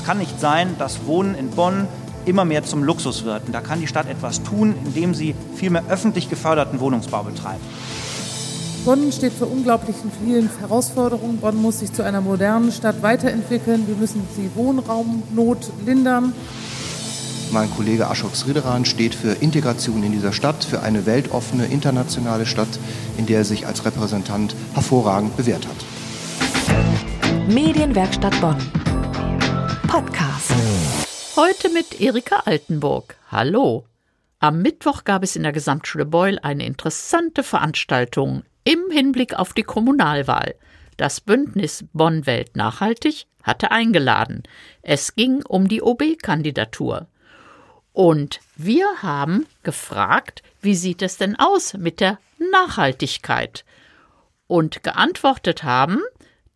Es kann nicht sein, dass Wohnen in Bonn immer mehr zum Luxus wird. Und da kann die Stadt etwas tun, indem sie viel mehr öffentlich geförderten Wohnungsbau betreibt. Bonn steht vor unglaublichen vielen Herausforderungen. Bonn muss sich zu einer modernen Stadt weiterentwickeln. Wir müssen die Wohnraumnot lindern. Mein Kollege Ashok Sridharan steht für Integration in dieser Stadt, für eine weltoffene, internationale Stadt, in der er sich als Repräsentant hervorragend bewährt hat. Medienwerkstatt Bonn. Podcast. Heute mit Erika Altenburg. Hallo. Am Mittwoch gab es in der Gesamtschule Beul eine interessante Veranstaltung im Hinblick auf die Kommunalwahl. Das Bündnis Bonn Welt Nachhaltig hatte eingeladen. Es ging um die OB-Kandidatur. Und wir haben gefragt, wie sieht es denn aus mit der Nachhaltigkeit? Und geantwortet haben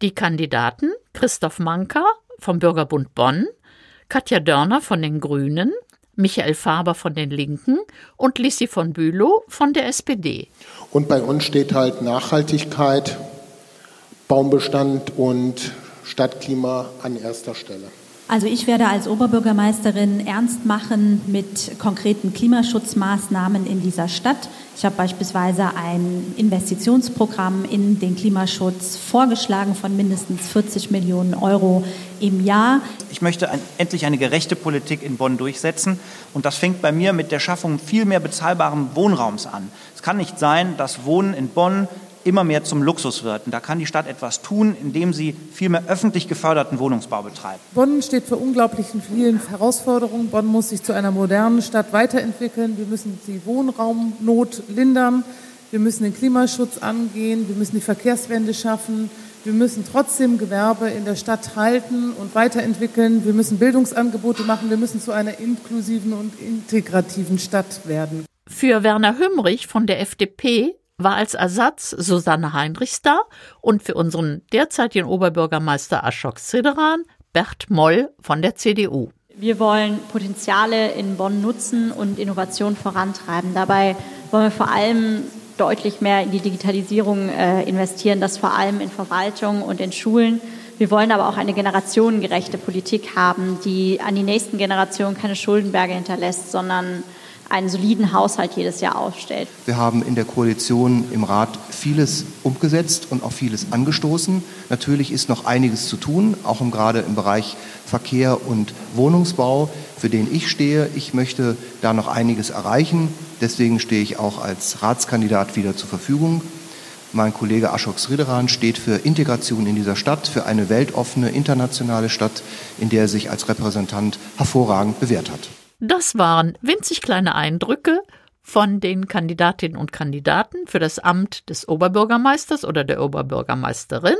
die Kandidaten Christoph Manka vom Bürgerbund Bonn, Katja Dörner von den Grünen, Michael Faber von den Linken und Lissi von Bülow von der SPD. Und bei uns steht halt Nachhaltigkeit, Baumbestand und Stadtklima an erster Stelle. Also ich werde als Oberbürgermeisterin ernst machen mit konkreten Klimaschutzmaßnahmen in dieser Stadt. Ich habe beispielsweise ein Investitionsprogramm in den Klimaschutz vorgeschlagen von mindestens 40 Millionen Euro im Jahr. Ich möchte ein, endlich eine gerechte Politik in Bonn durchsetzen. Und das fängt bei mir mit der Schaffung viel mehr bezahlbaren Wohnraums an. Es kann nicht sein, dass Wohnen in Bonn immer mehr zum Luxus wird. Und da kann die Stadt etwas tun, indem sie viel mehr öffentlich geförderten Wohnungsbau betreibt. Bonn steht vor unglaublichen vielen Herausforderungen. Bonn muss sich zu einer modernen Stadt weiterentwickeln. Wir müssen die Wohnraumnot lindern. Wir müssen den Klimaschutz angehen. Wir müssen die Verkehrswende schaffen. Wir müssen trotzdem Gewerbe in der Stadt halten und weiterentwickeln. Wir müssen Bildungsangebote machen. Wir müssen zu einer inklusiven und integrativen Stadt werden. Für Werner Hümmrich von der FDP war als Ersatz Susanne Heinrichs da und für unseren derzeitigen Oberbürgermeister Ashok Sideran Bert Moll von der CDU. Wir wollen Potenziale in Bonn nutzen und Innovation vorantreiben. Dabei wollen wir vor allem deutlich mehr in die Digitalisierung äh, investieren, das vor allem in Verwaltung und in Schulen. Wir wollen aber auch eine generationengerechte Politik haben, die an die nächsten Generationen keine Schuldenberge hinterlässt, sondern einen soliden Haushalt jedes Jahr aufstellt. Wir haben in der Koalition im Rat vieles umgesetzt und auch vieles angestoßen. Natürlich ist noch einiges zu tun, auch im, gerade im Bereich Verkehr und Wohnungsbau, für den ich stehe. Ich möchte da noch einiges erreichen. Deswegen stehe ich auch als Ratskandidat wieder zur Verfügung. Mein Kollege Ashok Sridharan steht für Integration in dieser Stadt, für eine weltoffene, internationale Stadt, in der er sich als Repräsentant hervorragend bewährt hat. Das waren winzig kleine Eindrücke von den Kandidatinnen und Kandidaten für das Amt des Oberbürgermeisters oder der Oberbürgermeisterin.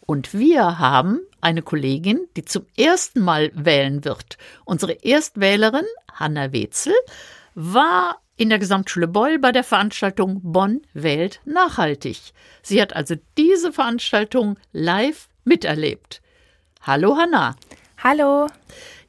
Und wir haben eine Kollegin, die zum ersten Mal wählen wird. Unsere Erstwählerin, Hanna Wetzel, war in der Gesamtschule Beul bei der Veranstaltung Bonn wählt nachhaltig. Sie hat also diese Veranstaltung live miterlebt. Hallo Hanna. Hallo.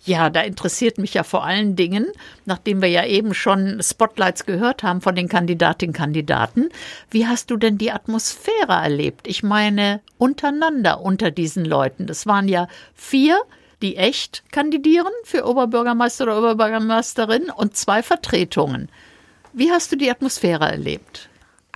Ja, da interessiert mich ja vor allen Dingen, nachdem wir ja eben schon Spotlights gehört haben von den Kandidatinnen und Kandidaten, wie hast du denn die Atmosphäre erlebt? Ich meine, untereinander unter diesen Leuten. Das waren ja vier, die echt kandidieren für Oberbürgermeister oder Oberbürgermeisterin und zwei Vertretungen. Wie hast du die Atmosphäre erlebt?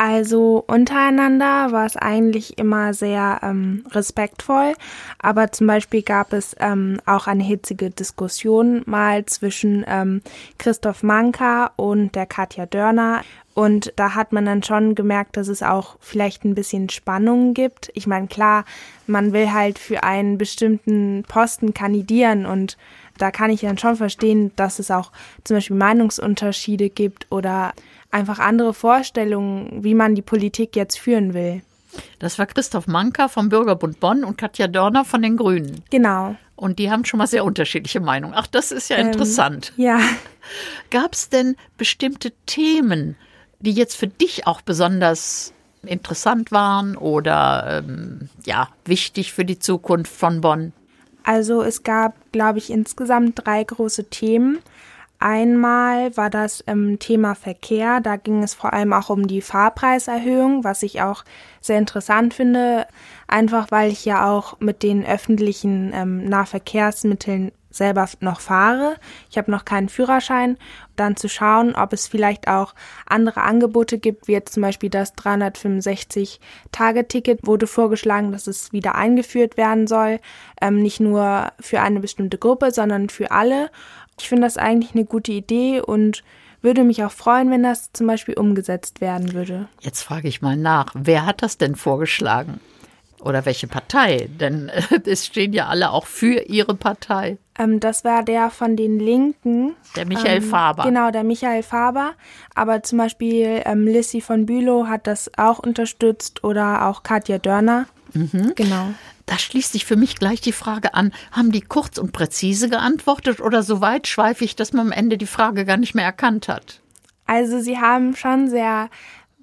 Also untereinander war es eigentlich immer sehr ähm, respektvoll, aber zum Beispiel gab es ähm, auch eine hitzige Diskussion mal zwischen ähm, Christoph Manka und der Katja Dörner. Und da hat man dann schon gemerkt, dass es auch vielleicht ein bisschen Spannungen gibt. Ich meine, klar, man will halt für einen bestimmten Posten kandidieren und da kann ich dann schon verstehen, dass es auch zum Beispiel Meinungsunterschiede gibt oder einfach andere Vorstellungen, wie man die Politik jetzt führen will. Das war Christoph Manka vom Bürgerbund Bonn und Katja Dörner von den Grünen. Genau. Und die haben schon mal sehr unterschiedliche Meinungen. Ach, das ist ja ähm, interessant. Ja. Gab es denn bestimmte Themen, die jetzt für dich auch besonders interessant waren oder ähm, ja wichtig für die Zukunft von Bonn? Also es gab, glaube ich, insgesamt drei große Themen. Einmal war das ähm, Thema Verkehr. Da ging es vor allem auch um die Fahrpreiserhöhung, was ich auch sehr interessant finde, einfach weil ich ja auch mit den öffentlichen ähm, Nahverkehrsmitteln selber noch fahre. Ich habe noch keinen Führerschein. Dann zu schauen, ob es vielleicht auch andere Angebote gibt, wie jetzt zum Beispiel das 365-Tage-Ticket wurde vorgeschlagen, dass es wieder eingeführt werden soll. Ähm, nicht nur für eine bestimmte Gruppe, sondern für alle. Ich finde das eigentlich eine gute Idee und würde mich auch freuen, wenn das zum Beispiel umgesetzt werden würde. Jetzt frage ich mal nach, wer hat das denn vorgeschlagen? Oder welche Partei? Denn äh, es stehen ja alle auch für ihre Partei. Ähm, das war der von den Linken. Der Michael ähm, Faber. Genau, der Michael Faber. Aber zum Beispiel ähm, Lissy von Bülow hat das auch unterstützt oder auch Katja Dörner. Mhm. Genau. Da schließt sich für mich gleich die Frage an, haben die kurz und präzise geantwortet oder so weitschweifig, dass man am Ende die Frage gar nicht mehr erkannt hat? Also sie haben schon sehr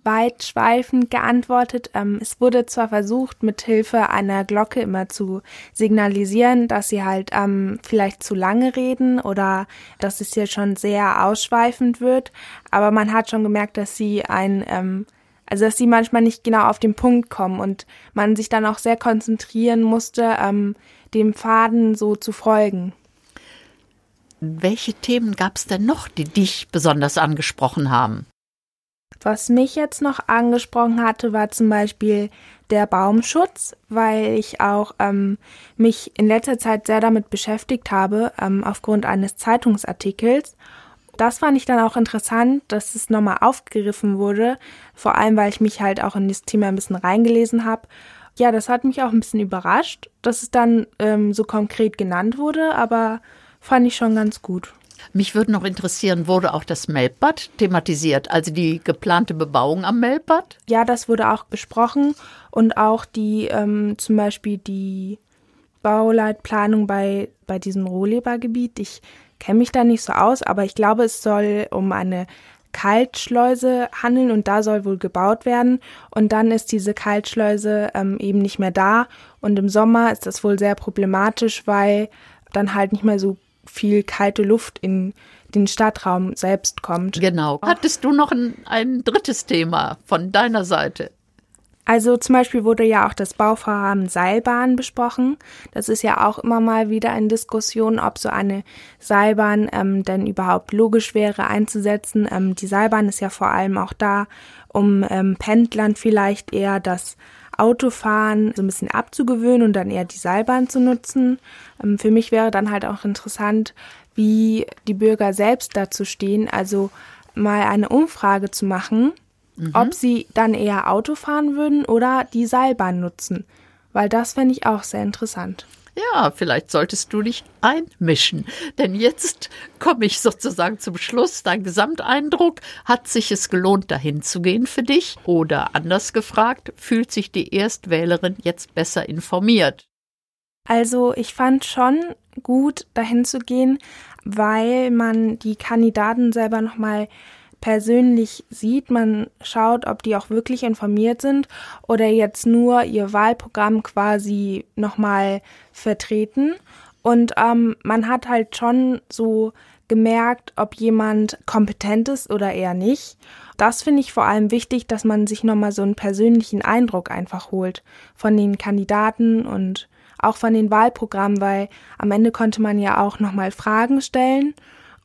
weitschweifend geantwortet. Ähm, es wurde zwar versucht, mit Hilfe einer Glocke immer zu signalisieren, dass sie halt ähm, vielleicht zu lange reden oder dass es hier schon sehr ausschweifend wird, aber man hat schon gemerkt, dass sie ein ähm, also dass sie manchmal nicht genau auf den Punkt kommen und man sich dann auch sehr konzentrieren musste, ähm, dem Faden so zu folgen. Welche Themen gab es denn noch, die dich besonders angesprochen haben? Was mich jetzt noch angesprochen hatte, war zum Beispiel der Baumschutz, weil ich auch ähm, mich in letzter Zeit sehr damit beschäftigt habe, ähm, aufgrund eines Zeitungsartikels. Das fand ich dann auch interessant, dass es nochmal aufgegriffen wurde, vor allem weil ich mich halt auch in das Thema ein bisschen reingelesen habe. Ja, das hat mich auch ein bisschen überrascht, dass es dann ähm, so konkret genannt wurde, aber fand ich schon ganz gut. Mich würde noch interessieren, wurde auch das Melbad thematisiert, also die geplante Bebauung am Melbad? Ja, das wurde auch besprochen und auch die ähm, zum Beispiel die Bauleitplanung bei, bei diesem Rohlebergebiet. Ich kenne mich da nicht so aus, aber ich glaube, es soll um eine Kaltschleuse handeln und da soll wohl gebaut werden. Und dann ist diese Kaltschleuse ähm, eben nicht mehr da. Und im Sommer ist das wohl sehr problematisch, weil dann halt nicht mehr so viel kalte Luft in den Stadtraum selbst kommt. Genau. Hattest du noch ein, ein drittes Thema von deiner Seite? Also zum Beispiel wurde ja auch das Bauvorhaben Seilbahn besprochen. Das ist ja auch immer mal wieder in Diskussion, ob so eine Seilbahn ähm, denn überhaupt logisch wäre einzusetzen. Ähm, die Seilbahn ist ja vor allem auch da, um ähm, Pendlern vielleicht eher das Autofahren so ein bisschen abzugewöhnen und dann eher die Seilbahn zu nutzen. Ähm, für mich wäre dann halt auch interessant, wie die Bürger selbst dazu stehen, also mal eine Umfrage zu machen, mhm. ob sie dann eher Auto fahren würden oder die Seilbahn nutzen, weil das fände ich auch sehr interessant. Ja, vielleicht solltest du dich einmischen. Denn jetzt komme ich sozusagen zum Schluss. Dein Gesamteindruck, hat sich es gelohnt, dahin zu gehen für dich? Oder anders gefragt, fühlt sich die Erstwählerin jetzt besser informiert? Also ich fand schon gut, dahin zu gehen, weil man die Kandidaten selber nochmal persönlich sieht. Man schaut, ob die auch wirklich informiert sind oder jetzt nur ihr Wahlprogramm quasi nochmal vertreten. Und ähm, man hat halt schon so gemerkt, ob jemand kompetent ist oder eher nicht. Das finde ich vor allem wichtig, dass man sich nochmal so einen persönlichen Eindruck einfach holt von den Kandidaten und auch von den Wahlprogrammen, weil am Ende konnte man ja auch nochmal Fragen stellen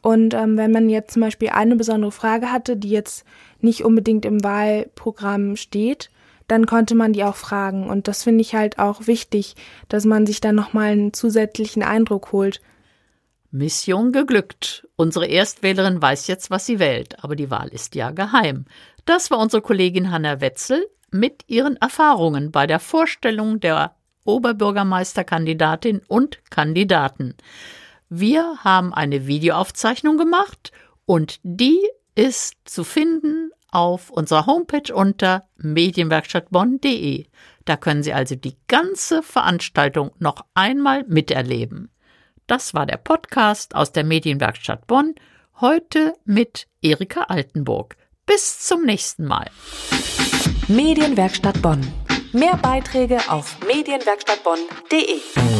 und ähm, wenn man jetzt zum Beispiel eine besondere Frage hatte, die jetzt nicht unbedingt im Wahlprogramm steht, dann konnte man die auch fragen. Und das finde ich halt auch wichtig, dass man sich dann nochmal einen zusätzlichen Eindruck holt. Mission geglückt. Unsere Erstwählerin weiß jetzt, was sie wählt, aber die Wahl ist ja geheim. Das war unsere Kollegin Hanna Wetzel mit ihren Erfahrungen bei der Vorstellung der Oberbürgermeisterkandidatin und Kandidaten. Wir haben eine Videoaufzeichnung gemacht und die ist zu finden auf unserer Homepage unter medienwerkstattbonn.de. Da können Sie also die ganze Veranstaltung noch einmal miterleben. Das war der Podcast aus der Medienwerkstatt Bonn, heute mit Erika Altenburg. Bis zum nächsten Mal. Medienwerkstatt Bonn. Mehr Beiträge auf medienwerkstattbonn.de.